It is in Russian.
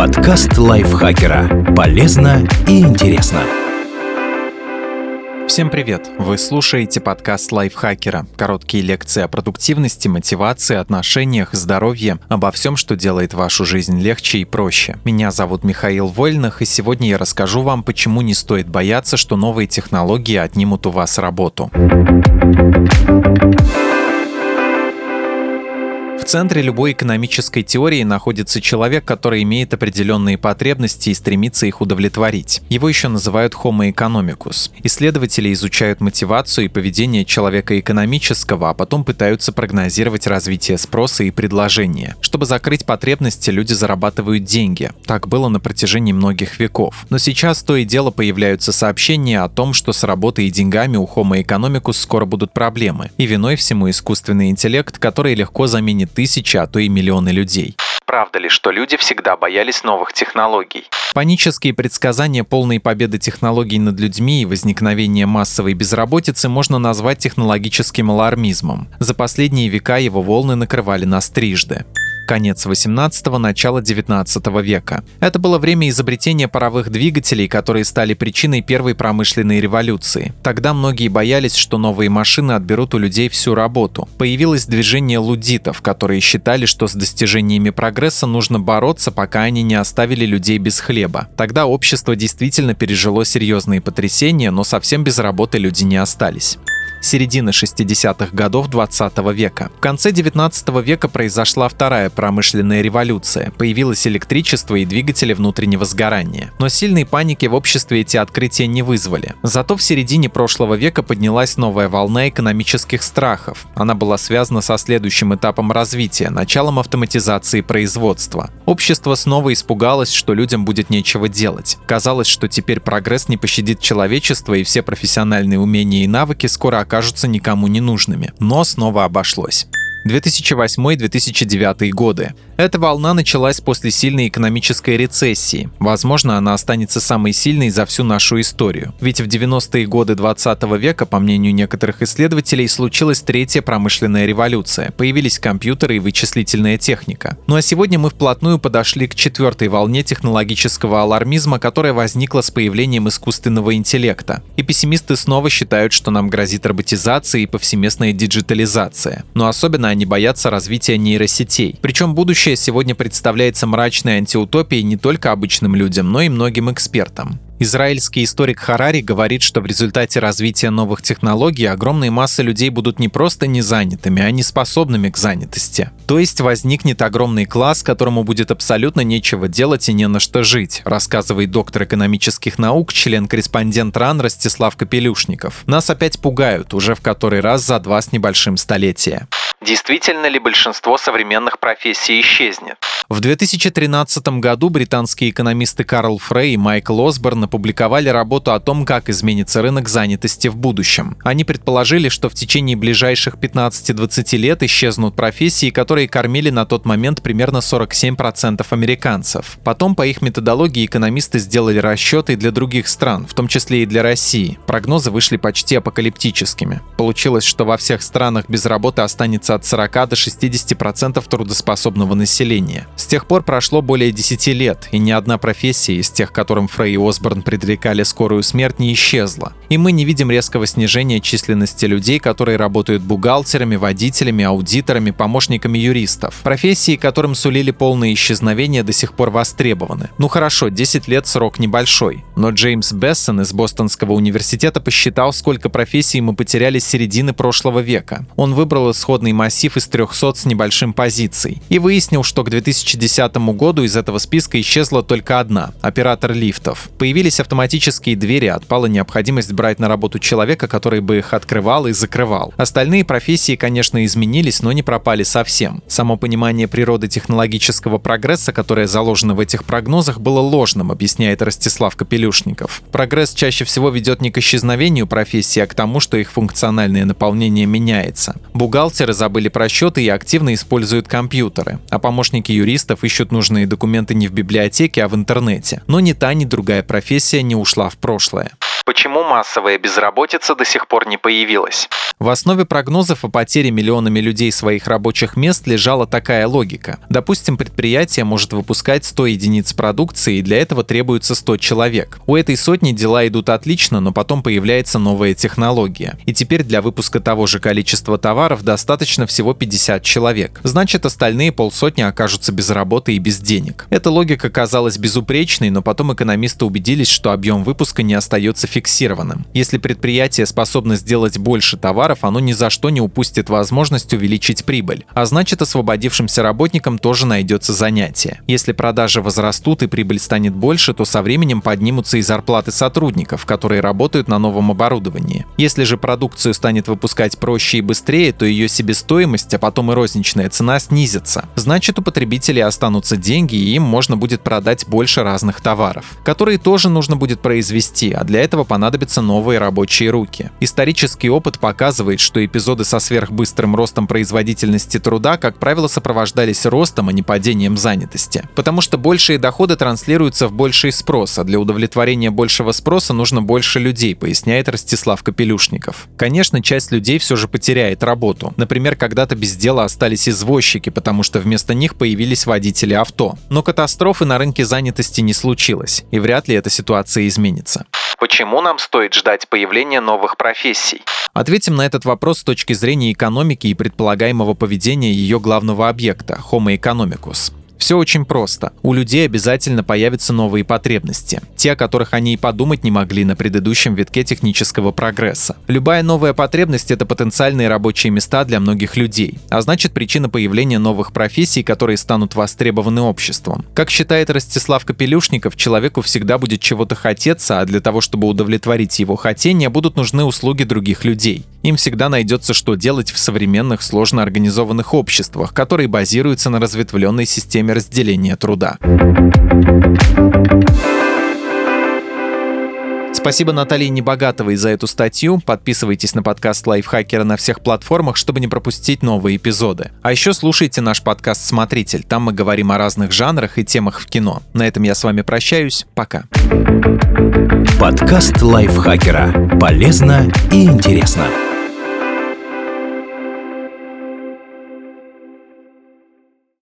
Подкаст лайфхакера. Полезно и интересно. Всем привет! Вы слушаете подкаст лайфхакера. Короткие лекции о продуктивности, мотивации, отношениях, здоровье, обо всем, что делает вашу жизнь легче и проще. Меня зовут Михаил Вольных, и сегодня я расскажу вам, почему не стоит бояться, что новые технологии отнимут у вас работу центре любой экономической теории находится человек, который имеет определенные потребности и стремится их удовлетворить. Его еще называют Homo economicus. Исследователи изучают мотивацию и поведение человека экономического, а потом пытаются прогнозировать развитие спроса и предложения. Чтобы закрыть потребности, люди зарабатывают деньги. Так было на протяжении многих веков. Но сейчас то и дело появляются сообщения о том, что с работой и деньгами у Homo economicus скоро будут проблемы. И виной всему искусственный интеллект, который легко заменит тысячи, а то и миллионы людей. Правда ли, что люди всегда боялись новых технологий? Панические предсказания полной победы технологий над людьми и возникновения массовой безработицы можно назвать технологическим алармизмом. За последние века его волны накрывали нас трижды конец 18-го, начало 19 века. Это было время изобретения паровых двигателей, которые стали причиной первой промышленной революции. Тогда многие боялись, что новые машины отберут у людей всю работу. Появилось движение лудитов, которые считали, что с достижениями прогресса нужно бороться, пока они не оставили людей без хлеба. Тогда общество действительно пережило серьезные потрясения, но совсем без работы люди не остались середины 60-х годов 20 века. В конце 19 века произошла вторая промышленная революция. Появилось электричество и двигатели внутреннего сгорания. Но сильной паники в обществе эти открытия не вызвали. Зато в середине прошлого века поднялась новая волна экономических страхов. Она была связана со следующим этапом развития – началом автоматизации производства. Общество снова испугалось, что людям будет нечего делать. Казалось, что теперь прогресс не пощадит человечество и все профессиональные умения и навыки скоро окажутся никому не нужными. Но снова обошлось. 2008-2009 годы. Эта волна началась после сильной экономической рецессии. Возможно, она останется самой сильной за всю нашу историю. Ведь в 90-е годы 20 века, по мнению некоторых исследователей, случилась третья промышленная революция. Появились компьютеры и вычислительная техника. Ну а сегодня мы вплотную подошли к четвертой волне технологического алармизма, которая возникла с появлением искусственного интеллекта. И пессимисты снова считают, что нам грозит роботизация и повсеместная диджитализация. Но особенно они боятся развития нейросетей. Причем будущее сегодня представляется мрачной антиутопией не только обычным людям, но и многим экспертам. Израильский историк Харари говорит, что в результате развития новых технологий огромные массы людей будут не просто незанятыми, а не способными к занятости. То есть возникнет огромный класс, которому будет абсолютно нечего делать и не на что жить, рассказывает доктор экономических наук, член-корреспондент РАН Ростислав Капелюшников. Нас опять пугают, уже в который раз за два с небольшим столетия. Действительно ли большинство современных профессий исчезнет? В 2013 году британские экономисты Карл Фрей и Майкл Осборн опубликовали работу о том, как изменится рынок занятости в будущем. Они предположили, что в течение ближайших 15-20 лет исчезнут профессии, которые кормили на тот момент примерно 47% американцев. Потом по их методологии экономисты сделали расчеты для других стран, в том числе и для России. Прогнозы вышли почти апокалиптическими. Получилось, что во всех странах без работы останется от 40 до 60% трудоспособного населения. С тех пор прошло более 10 лет, и ни одна профессия из тех, которым Фрей и Осборн предрекали скорую смерть, не исчезла. И мы не видим резкого снижения численности людей, которые работают бухгалтерами, водителями, аудиторами, помощниками юристов. Профессии, которым сулили полное исчезновение, до сих пор востребованы. Ну хорошо, 10 лет срок небольшой. Но Джеймс Бессон из Бостонского университета посчитал, сколько профессий мы потеряли с середины прошлого века. Он выбрал исходный массив из 300 с небольшим позиций и выяснил, что к 2010 году из этого списка исчезла только одна – оператор лифтов. Появились автоматические двери, отпала необходимость брать на работу человека, который бы их открывал и закрывал. Остальные профессии, конечно, изменились, но не пропали совсем. Само понимание природы технологического прогресса, которое заложено в этих прогнозах, было ложным, объясняет Ростислав Капелюшников. Прогресс чаще всего ведет не к исчезновению профессий, а к тому, что их функциональное наполнение меняется. Бухгалтеры забыли про счеты и активно используют компьютеры, а помощники юристов ищут нужные документы не в библиотеке, а в интернете. Но ни та, ни другая профессия не ушла в прошлое. Почему массовая безработица до сих пор не появилась? В основе прогнозов о потере миллионами людей своих рабочих мест лежала такая логика. Допустим, предприятие может выпускать 100 единиц продукции, и для этого требуется 100 человек. У этой сотни дела идут отлично, но потом появляется новая технология. И теперь для выпуска того же количества товаров достаточно всего 50 человек. Значит, остальные полсотни окажутся без работы и без денег. Эта логика казалась безупречной, но потом экономисты убедились, что объем выпуска не остается фиксированным. Если предприятие способно сделать больше товаров, оно ни за что не упустит возможность увеличить прибыль. А значит, освободившимся работникам тоже найдется занятие. Если продажи возрастут и прибыль станет больше, то со временем поднимутся и зарплаты сотрудников, которые работают на новом оборудовании. Если же продукцию станет выпускать проще и быстрее, то ее себестоимость, а потом и розничная цена снизится. Значит, у потребителей останутся деньги, и им можно будет продать больше разных товаров, которые тоже нужно будет произвести, а для этого понадобятся новые рабочие руки. Исторический опыт показывает, что эпизоды со сверхбыстрым ростом производительности труда, как правило, сопровождались ростом, а не падением занятости. Потому что большие доходы транслируются в больший спрос, а для удовлетворения большего спроса нужно больше людей, поясняет Ростислав Капелюшников. Конечно, часть людей все же потеряет работу. Например, когда-то без дела остались извозчики, потому что вместо них появились водители авто. Но катастрофы на рынке занятости не случилось, и вряд ли эта ситуация изменится. Почему нам стоит ждать появления новых профессий? Ответим на этот вопрос с точки зрения экономики и предполагаемого поведения ее главного объекта – Homo economicus. Все очень просто. У людей обязательно появятся новые потребности. Те, о которых они и подумать не могли на предыдущем витке технического прогресса. Любая новая потребность — это потенциальные рабочие места для многих людей. А значит, причина появления новых профессий, которые станут востребованы обществом. Как считает Ростислав Капелюшников, человеку всегда будет чего-то хотеться, а для того, чтобы удовлетворить его хотения, будут нужны услуги других людей. Им всегда найдется, что делать в современных сложно организованных обществах, которые базируются на разветвленной системе разделения труда. Спасибо Наталье Небогатовой за эту статью. Подписывайтесь на подкаст Лайфхакера на всех платформах, чтобы не пропустить новые эпизоды. А еще слушайте наш подкаст «Смотритель». Там мы говорим о разных жанрах и темах в кино. На этом я с вами прощаюсь. Пока. Подкаст Лайфхакера. Полезно и интересно.